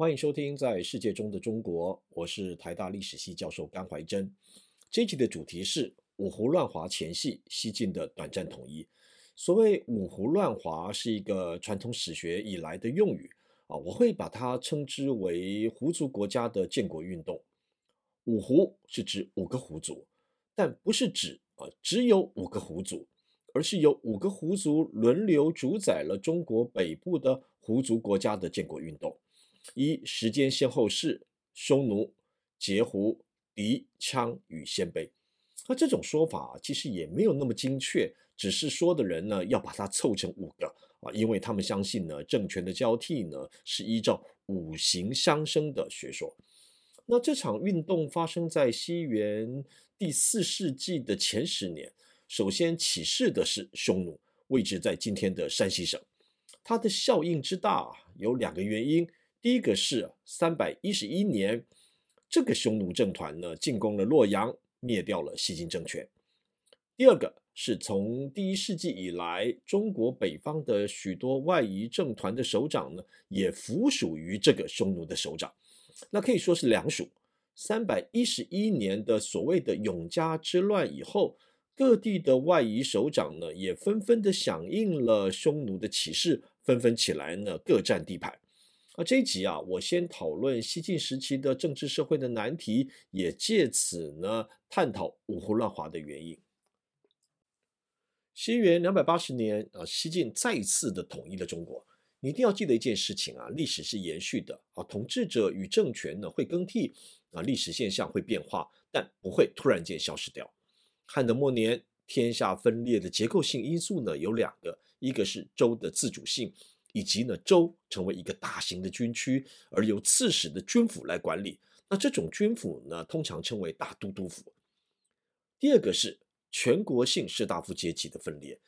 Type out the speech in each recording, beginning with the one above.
欢迎收听《在世界中的中国》，我是台大历史系教授甘怀真。这一集的主题是五胡乱华前夕，西晋的短暂统一。所谓五胡乱华是一个传统史学以来的用语啊，我会把它称之为胡族国家的建国运动。五胡是指五个胡族，但不是指啊只有五个胡族，而是由五个胡族轮流主宰了中国北部的胡族国家的建国运动。一时间先后是匈奴、羯胡、氐、羌与鲜卑。那这种说法其实也没有那么精确。只是说的人呢，要把它凑成五个啊，因为他们相信呢，政权的交替呢是依照五行相生的学说。那这场运动发生在西元第四世纪的前十年，首先起事的是匈奴，位置在今天的山西省。它的效应之大有两个原因，第一个是三百一十一年，这个匈奴政团呢进攻了洛阳，灭掉了西晋政权。第二个。是从第一世纪以来，中国北方的许多外夷政团的首长呢，也服属于这个匈奴的首长，那可以说是两属。三百一十一年的所谓的永嘉之乱以后，各地的外夷首长呢，也纷纷的响应了匈奴的起事，纷纷起来呢，各占地盘。这一集啊，我先讨论西晋时期的政治社会的难题，也借此呢，探讨五胡乱华的原因。西元两百八十年啊，西晋再次的统一了中国。你一定要记得一件事情啊，历史是延续的啊，统治者与政权呢会更替啊，历史现象会变化，但不会突然间消失掉。汉的末年，天下分裂的结构性因素呢有两个，一个是州的自主性，以及呢州成为一个大型的军区，而由刺史的军府来管理。那这种军府呢，通常称为大都督府。第二个是。全国性士大夫阶级的分裂，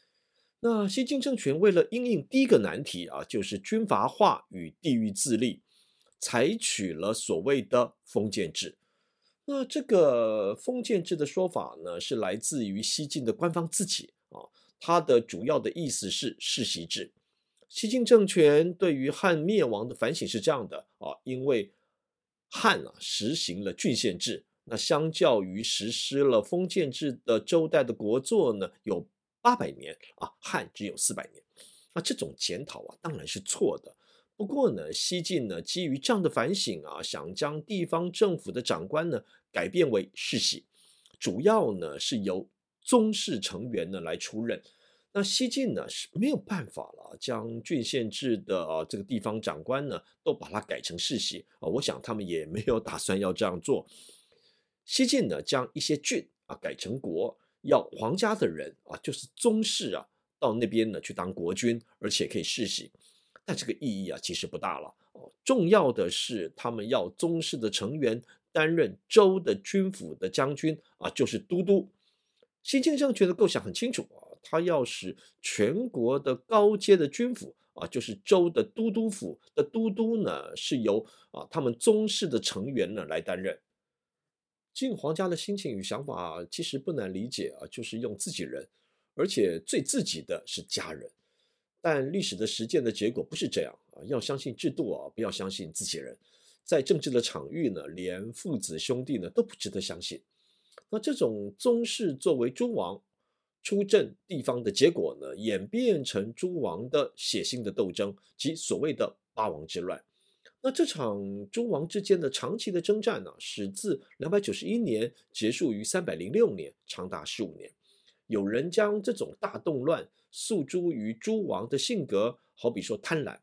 那西晋政权为了应应第一个难题啊，就是军阀化与地域自立，采取了所谓的封建制。那这个封建制的说法呢，是来自于西晋的官方自己啊，它的主要的意思是世袭制。西晋政权对于汉灭亡的反省是这样的啊，因为汉啊实行了郡县制。那相较于实施了封建制的周代的国祚呢，有八百年啊，汉只有四百年。那这种检讨啊，当然是错的。不过呢，西晋呢，基于这样的反省啊，想将地方政府的长官呢改变为世袭，主要呢是由宗室成员呢来出任。那西晋呢是没有办法了，将郡县制的啊这个地方长官呢都把它改成世袭啊，我想他们也没有打算要这样做。西晋呢，将一些郡啊改成国，要皇家的人啊，就是宗室啊，到那边呢去当国君，而且可以世袭。但这个意义啊，其实不大了。哦，重要的是他们要宗室的成员担任州的军府的将军啊，就是都督。西晋政权的构想很清楚啊，他要使全国的高阶的军府啊，就是州的都督府的都督呢，是由啊他们宗室的成员呢来担任。晋皇家的心情与想法其实不难理解啊，就是用自己人，而且最自己的是家人。但历史的实践的结果不是这样啊，要相信制度啊，不要相信自己人。在政治的场域呢，连父子兄弟呢都不值得相信。那这种宗室作为诸王出镇地方的结果呢，演变成诸王的血腥的斗争及所谓的八王之乱。那这场诸王之间的长期的征战呢、始自两百九十一年，结束于三百零六年，长达十五年。有人将这种大动乱诉诸于诸王的性格，好比说贪婪。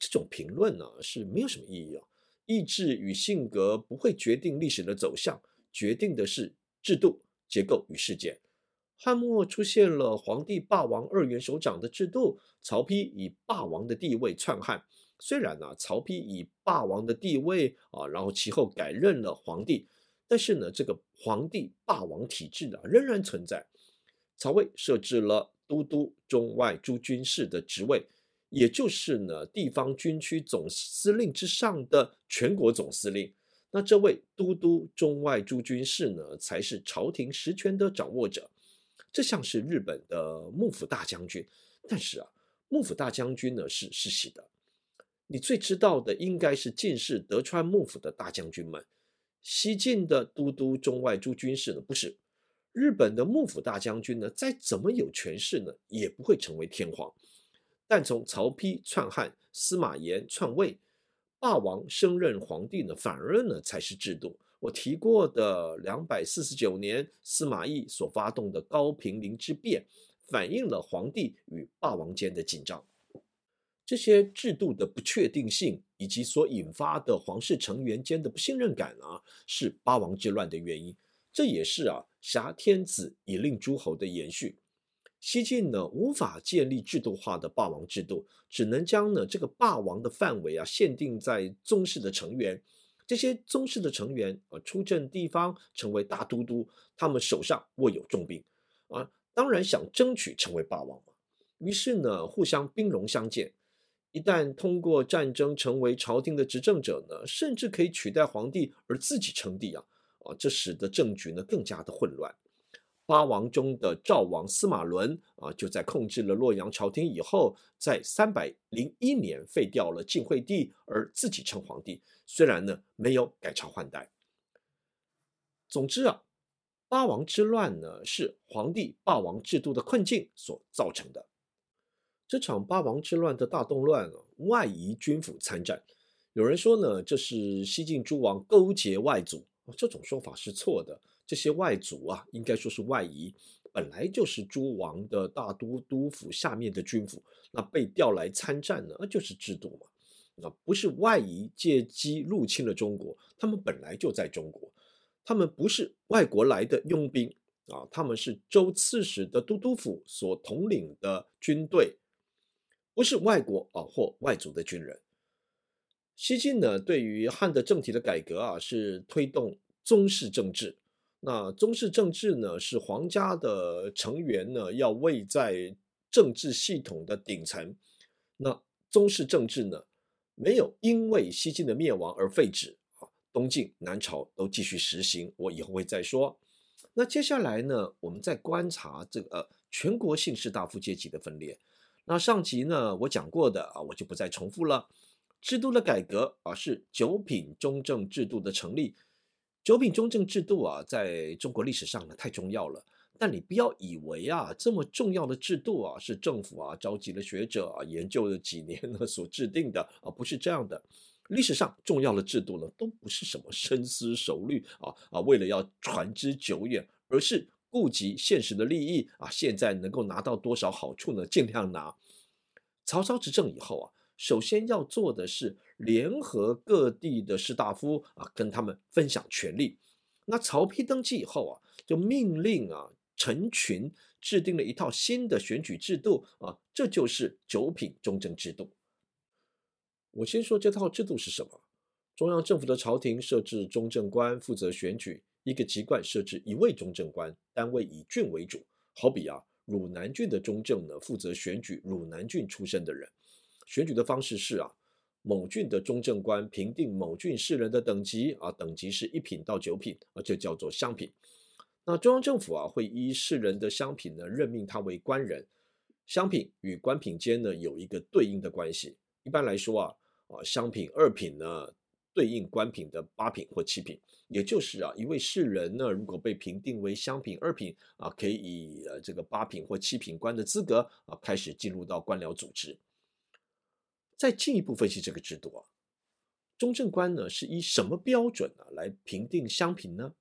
这种评论呢、是没有什么意义啊。意志与性格不会决定历史的走向，决定的是制度、结构与事件。汉末出现了皇帝霸王二元首长的制度，曹丕以霸王的地位篡汉。虽然呢，曹丕以霸王的地位啊，然后其后改任了皇帝，但是呢，这个皇帝霸王体制啊仍然存在。曹魏设置了都督中外诸军事的职位，也就是呢地方军区总司令之上的全国总司令。那这位都督中外诸军事呢，才是朝廷实权的掌握者。这像是日本的幕府大将军，但是啊，幕府大将军呢是世袭的。你最知道的应该是进士德川幕府的大将军们。西晋的都督中外诸军事呢，不是。日本的幕府大将军呢，再怎么有权势呢，也不会成为天皇。但从曹丕篡汉、司马炎篡位，霸王升任皇帝呢，反而呢才是制度。我提过的两百四十九年司马懿所发动的高平陵之变，反映了皇帝与霸王间的紧张。这些制度的不确定性，以及所引发的皇室成员间的不信任感啊，是八王之乱的原因。这也是啊，挟天子以令诸侯的延续。西晋呢，无法建立制度化的霸王制度，只能将呢这个霸王的范围啊限定在宗室的成员。这些宗室的成员呃，出镇地方，成为大都督，他们手上握有重兵啊，当然想争取成为霸王嘛。于是呢，互相兵戎相见。一旦通过战争成为朝廷的执政者呢，甚至可以取代皇帝而自己称帝啊啊，这使得政局呢更加的混乱。八王中的赵王司马伦啊，就在控制了洛阳朝廷以后，在三百零一年废掉了晋惠帝，而自己称皇帝。虽然呢没有改朝换代。总之啊，八王之乱呢是皇帝霸王制度的困境所造成的。这场八王之乱的大动乱啊，外夷军阀参战。有人说呢，这是西晋诸王勾结外族，这种说法是错的。这些外族啊，应该说是外夷，本来就是诸王的大都督府下面的军府，那被调来参战呢，那就是制度嘛。那不是外夷借机入侵了中国，他们本来就在中国，他们不是外国来的佣兵啊，他们是州刺史的都督府所统领的军队，不是外国啊或外族的军人。西晋呢，对于汉的政体的改革啊，是推动宗室政治。那宗室政治呢，是皇家的成员呢要位在政治系统的顶层。那宗室政治呢，没有因为西晋的灭亡而废止啊，东晋、南朝都继续实行。我以后会再说。那接下来呢，我们再观察这个全国姓氏大夫阶级的分裂。那上集呢，我讲过的啊，我就不再重复了。制度的改革啊，是九品中正制度的成立。九品中正制度啊，在中国历史上呢太重要了，但你不要以为啊这么重要的制度啊是政府啊召集了学者啊研究了几年呢所制定的啊，不是这样的。历史上重要的制度呢，都不是什么深思熟虑啊啊，为了要传之久远，而是顾及现实的利益啊，现在能够拿到多少好处呢，尽量拿。曹操执政以后啊。首先要做的是联合各地的士大夫啊，跟他们分享权力。那曹丕登基以后啊，就命令啊陈群制定了一套新的选举制度啊，这就是九品中正制度。我先说这套制度是什么？中央政府的朝廷设置中正官负责选举，一个籍贯设置一位中正官，单位以郡为主。好比啊，汝南郡的中正呢，负责选举汝南郡出身的人。选举的方式是啊，某郡的中正官评定某郡士人的等级啊，等级是一品到九品啊，这叫做乡品。那中央政府啊，会依士人的乡品呢，任命他为官人。乡品与官品间呢，有一个对应的关系。一般来说啊，啊乡品二品呢，对应官品的八品或七品。也就是啊，一位士人呢，如果被评定为乡品二品啊，可以以呃这个八品或七品官的资格啊，开始进入到官僚组织。再进一步分析这个制度啊，中正官呢是以什么标准呢来评定乡品呢？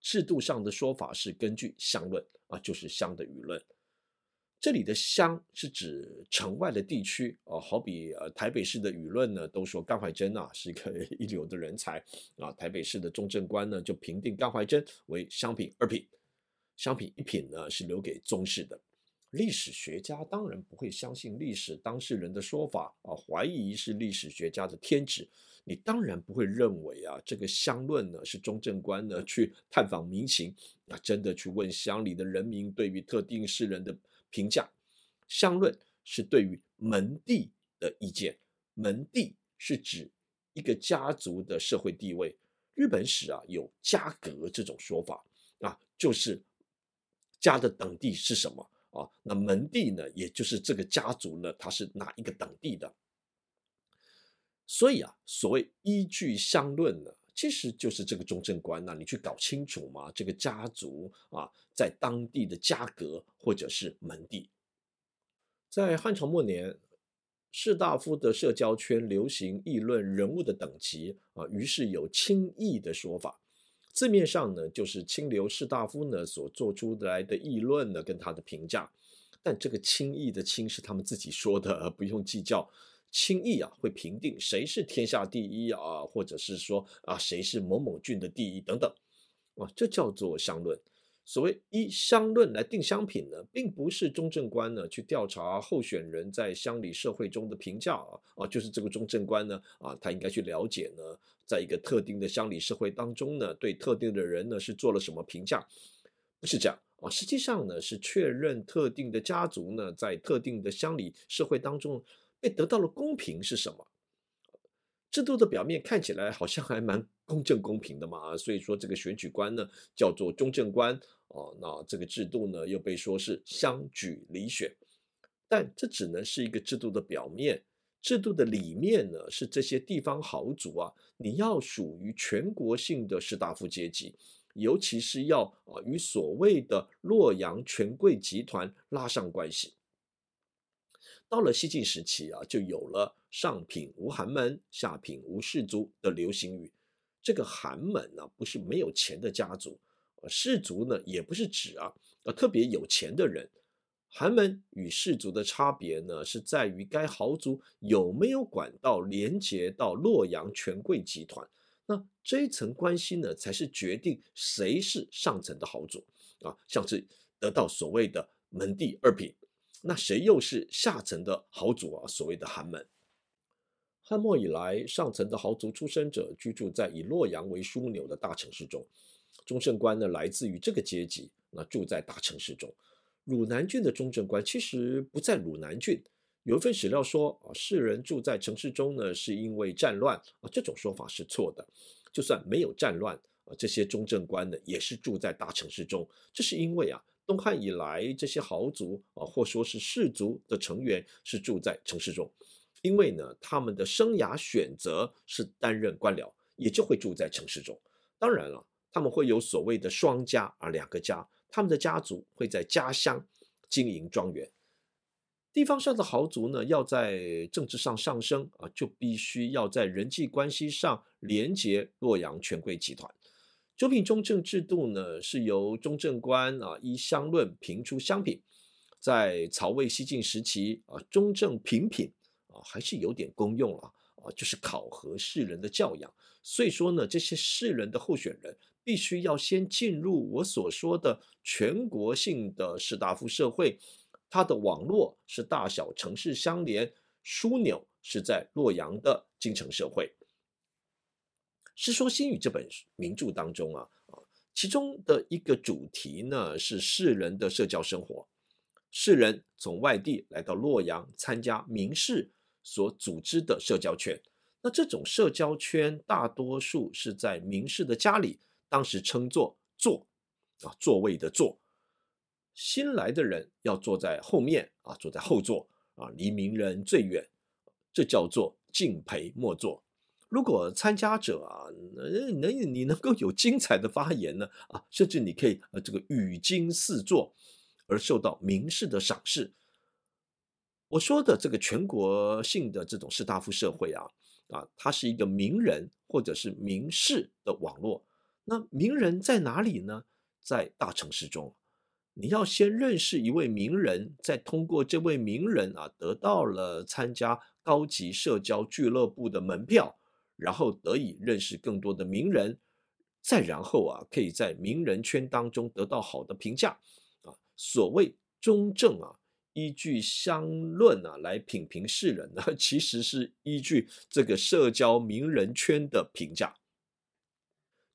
制度上的说法是根据乡论啊，就是乡的舆论。这里的乡是指城外的地区啊，好比呃台北市的舆论呢都说甘怀真啊是一个 一流的人才啊，台北市的中正官呢就评定甘怀真为乡品二品，乡品一品呢是留给宗室的。历史学家当然不会相信历史当事人的说法啊，怀疑是历史学家的天职。你当然不会认为啊，这个乡论呢是中正官呢去探访民情啊，真的去问乡里的人民对于特定士人的评价。乡论是对于门第的意见，门第是指一个家族的社会地位。日本史啊有家格这种说法啊，就是家的等地是什么。啊，那门第呢，也就是这个家族呢，它是哪一个等地的？所以啊，所谓依据乡论呢，其实就是这个中正官呐，你去搞清楚嘛，这个家族啊，在当地的家格或者是门第，在汉朝末年，士大夫的社交圈流行议论人物的等级啊，于是有卿议的说法，字面上呢，就是清流士大夫呢所做出来的议论呢，跟他的评价，但这个轻易的轻是他们自己说的，不用计较。轻易啊，会评定谁是天下第一啊，或者是说啊，谁是某某郡的第一等等，啊，这叫做相论。所谓依乡论来定乡品呢，并不是中正官呢去调查候选人在乡里社会中的评价啊，啊，就是这个中正官呢啊，他应该去了解呢，在一个特定的乡里社会当中呢，对特定的人呢是做了什么评价，不是这样啊，实际上呢是确认特定的家族呢在特定的乡里社会当中。被得到了公平是什么？制度的表面看起来好像还蛮公正公平的嘛，所以说这个选举官呢叫做中正官哦，那这个制度呢又被说是乡举里选，但这只能是一个制度的表面，制度的里面呢是这些地方豪族啊，你要属于全国性的士大夫阶级，尤其是要啊与所谓的洛阳权贵集团拉上关系。到了西晋时期啊，就有了上品无寒门，下品无士族的流行语。这个寒门呢，不是没有钱的家族；士族呢，也不是指啊呃，特别有钱的人。寒门与士族的差别呢，是在于该豪族有没有管道连接到洛阳权贵集团。那这一层关系呢，才是决定谁是上层的豪族啊，像是得到所谓的门第二品。那谁又是下层的豪族啊？所谓的寒门。汉末以来，上层的豪族出身者居住在以洛阳为枢纽的大城市中。中正官呢，来自于这个阶级，那住在大城市中。汝南郡的中正官其实不在汝南郡。有一份史料说啊，士人住在城市中呢，是因为战乱啊。这种说法是错的。就算没有战乱啊，这些中正官呢，也是住在大城市中。这是因为啊。东汉以来，这些豪族啊，或说是士族的成员是住在城市中，因为呢，他们的生涯选择是担任官僚，也就会住在城市中。当然了，他们会有所谓的双家啊，两个家，他们的家族会在家乡经营庄园。地方上的豪族呢，要在政治上上升啊，就必须要在人际关系上连接洛阳权贵集团。九品中正制度呢，是由中正官啊依乡论评出乡品。在曹魏西晋时期啊，中正平品还是有点功用啊啊，就是考核士人的教养。所以说呢，这些士人的候选人必须要先进入我所说的全国性的士大夫社会，他的网络是大小城市相连，枢纽是在洛阳的京城社会。《世说新语》这本名著当中啊啊，其中的一个主题呢是士人的社交生活。士人从外地来到洛阳参加名士所组织的社交圈，那这种社交圈大多数是在名士的家里，当时称作座啊，座位的座。新来的人要坐在后面啊，坐在后座啊，离名人最远，这叫做敬陪末座。如果参加者啊，能能你能够有精彩的发言呢啊，甚至你可以呃这个语惊四座，而受到名士的赏识。我说的这个全国性的这种士大夫社会啊啊，它是一个名人或者是名士的网络。那名人在哪里呢？在大城市中，你要先认识一位名人，再通过这位名人啊，得到了参加高级社交俱乐部的门票。然后得以认识更多的名人，再然后啊，可以在名人圈当中得到好的评价啊。所谓中正啊，依据乡论啊来品评世人呢，其实是依据这个社交名人圈的评价。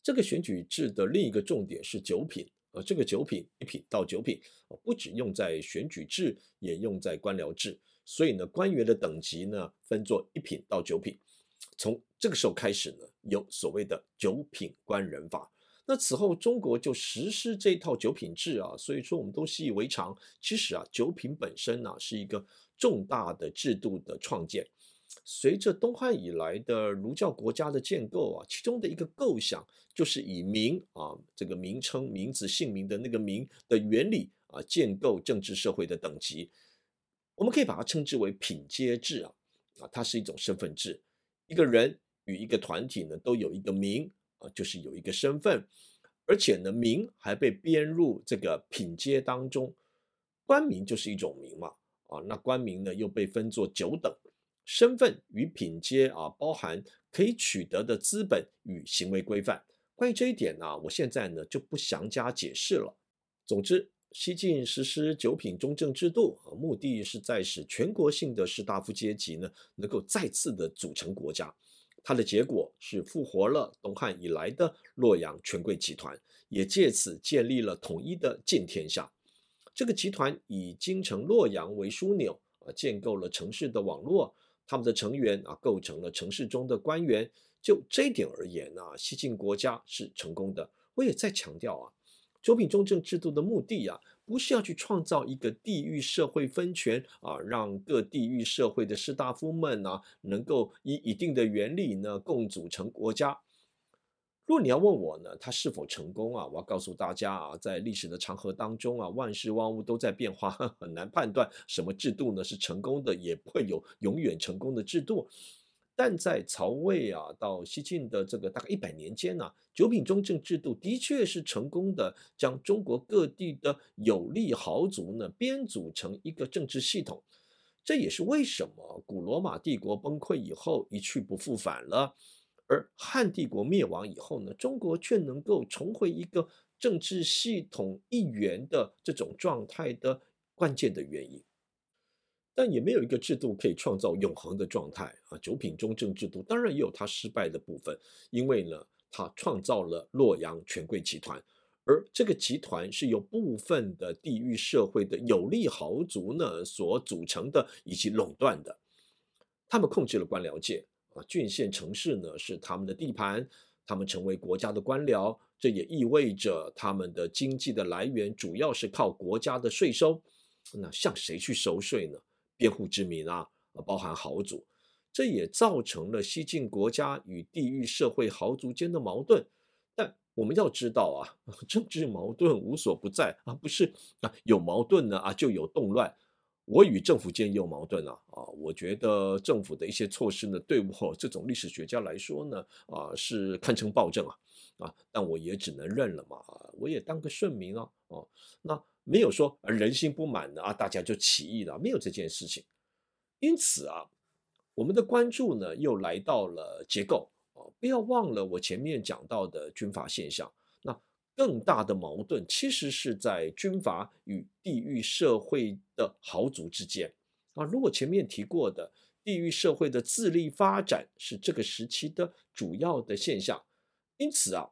这个选举制的另一个重点是九品啊，这个九品一品到九品，不只用在选举制，也用在官僚制。所以呢，官员的等级呢，分作一品到九品。从这个时候开始呢，有所谓的九品官人法。那此后中国就实施这套九品制啊，所以说我们都习以为常。其实啊，九品本身呢、是一个重大的制度的创建。随着东汉以来的儒教国家的建构啊，其中的一个构想就是以名啊这个名称、名字、姓名的那个名的原理啊，建构政治社会的等级。我们可以把它称之为品阶制啊，啊，它是一种身份制。一个人与一个团体呢，都有一个名啊，就是有一个身份，而且呢，名还被编入这个品阶当中。官名就是一种名嘛，啊，那官名呢又被分作九等。身份与品阶啊，包含可以取得的资本与行为规范。关于这一点呢，我现在呢就不详加解释了。总之，西晋实施九品中正制度啊，目的是在使全国性的士大夫阶级呢能够再次的组成国家。它的结果是复活了东汉以来的洛阳权贵集团，也借此建立了统一的晋天下。这个集团以京城洛阳为枢纽啊，建构了城市的网络。他们的成员啊，构成了城市中的官员。就这一点而言呢，西晋国家是成功的。我也再强调啊，九品中正制度的目的啊，不是要去创造一个地域社会分权啊，让各地域社会的士大夫们啊，能够以一定的原理呢，共组成国家。如果你要问我呢，它是否成功啊？我要告诉大家啊，在历史的长河当中啊，万事万物都在变化，很难判断什么制度呢是成功的，也不会有永远成功的制度。但在曹魏啊到西晋的这个大概一百年间呢，九品中正制度的确是成功的，将中国各地的有力豪族呢编组成一个政治系统。这也是为什么古罗马帝国崩溃以后一去不复返了。而汉帝国灭亡以后呢，中国却能够重回一个政治系统一元的这种状态的关键的原因，但也没有一个制度可以创造永恒的状态啊。九品中正制度当然也有它失败的部分，因为呢，它创造了洛阳权贵集团，而这个集团是由部分的地域社会的有力豪族呢所组成的以及垄断的，他们控制了官僚界。啊，郡县城市呢是他们的地盘，他们成为国家的官僚，这也意味着他们的经济的来源主要是靠国家的税收。那向谁去收税呢？编户之民啊，包含豪族，这也造成了西晋国家与地域社会豪族间的矛盾。但我们要知道啊，政治矛盾无所不在啊，不是啊，有矛盾呢啊就有动乱。我与政府间也有矛盾啊啊！我觉得政府的一些措施呢，对我这种历史学家来说呢，啊是堪称暴政啊啊！但我也只能认了嘛，我也当个顺民啊啊！那没有说人心不满的啊，大家就起义了，没有这件事情。因此啊，我们的关注呢又来到了结构啊，不要忘了我前面讲到的军阀现象。那更大的矛盾其实是在军阀与地域社会的豪族之间啊。如果前面提过的地域社会的自立发展是这个时期的主要的现象，因此啊，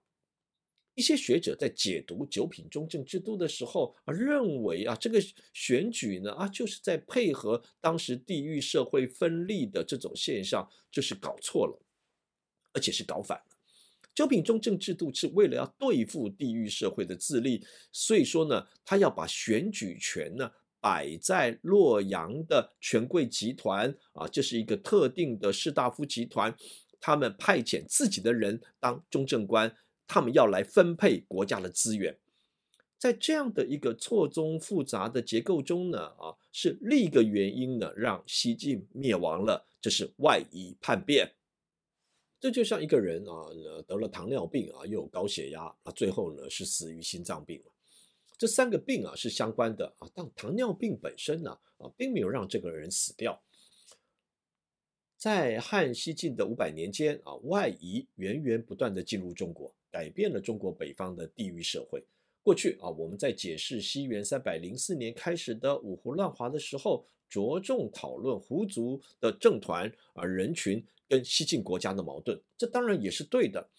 一些学者在解读九品中正制度的时候啊，认为啊，这个选举呢啊，就是在配合当时地域社会分立的这种现象，就是搞错了，而且是搞反了。九品中正制度是为了要对付地域社会的自立，所以说呢，他要把选举权呢摆在洛阳的权贵集团啊，这是一个特定的士大夫集团，他们派遣自己的人当中正官，他们要来分配国家的资源，在这样的一个错综复杂的结构中呢，啊，是另一个原因呢，让西晋灭亡了，这是外夷叛变。这就像一个人啊，得了糖尿病啊，又有高血压，啊，最后呢是死于心脏病。这三个病啊是相关的啊，但糖尿病本身呢啊，并没有让这个人死掉。在汉西晋的五百年间啊，外夷源源不断地进入中国，改变了中国北方的地域社会。过去啊，我们在解释西元三百零四年开始的五胡乱华的时候，着重讨论胡族的政团啊人群。跟西晋国家的矛盾，这当然也是对的，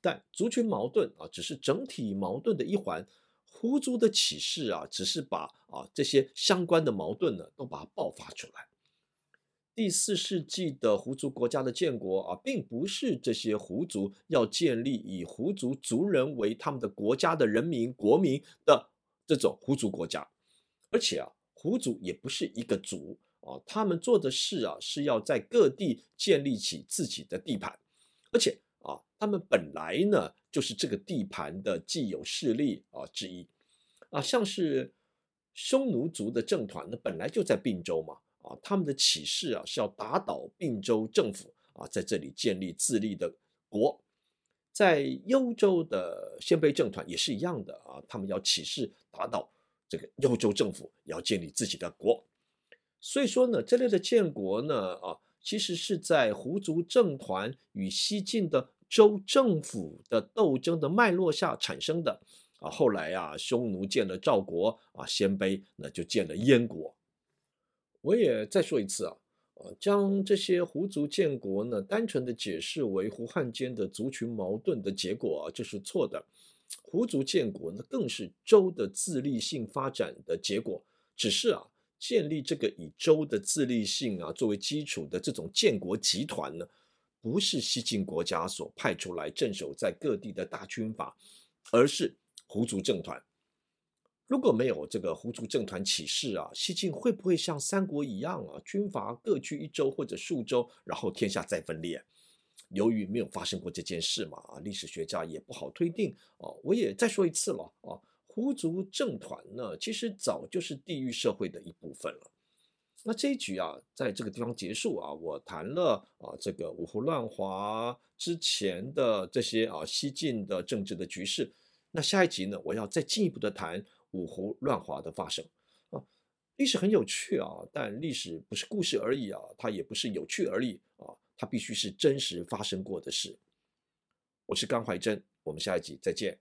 但族群矛盾啊，只是整体矛盾的一环。胡族的起事啊，只是把啊这些相关的矛盾呢，都把它爆发出来。第四世纪的胡族国家的建国啊，并不是这些胡族要建立以胡族族人为他们的国家的人民国民的这种胡族国家，而且啊，胡族也不是一个族。啊，他们做的事啊是要在各地建立起自己的地盘，而且啊，他们本来呢就是这个地盘的既有势力啊之一啊，像是匈奴族的政团呢本来就在并州嘛啊，他们的起事啊是要打倒并州政府啊，在这里建立自立的国。在幽州的鲜卑政团也是一样的啊，他们要起事打倒这个幽州政府，要建立自己的国。所以说呢，这类的建国呢，啊，其实是在胡族政团与西晋的州政府的斗争的脉络下产生的啊。后来啊，匈奴建了赵国啊，鲜卑那就建了燕国。我也再说一次啊。将这些胡族建国呢，单纯的解释为胡汉间的族群矛盾的结果啊，这是错的。胡族建国呢，更是州的自立性发展的结果。只是啊，建立这个以州的自立性啊作为基础的这种建国集团呢，不是西晋国家所派出来镇守在各地的大军阀，而是胡族政团。如果没有这个胡族政团起事啊，西晋会不会像三国一样啊，军阀各据一州或者数州，然后天下再分裂？由于没有发生过这件事嘛，啊，历史学家也不好推定啊。我也再说一次了啊，胡族政团呢，其实早就是地域社会的一部分了。那这一局啊，在这个地方结束啊，我谈了啊，这个五胡乱华之前的这些啊西晋的政治的局势。那下一集呢，我要再进一步的谈。五胡乱华的发生啊，历史很有趣啊，但历史不是故事而已啊，它也不是有趣而已啊，它必须是真实发生过的事。我是甘怀真，我们下一集再见。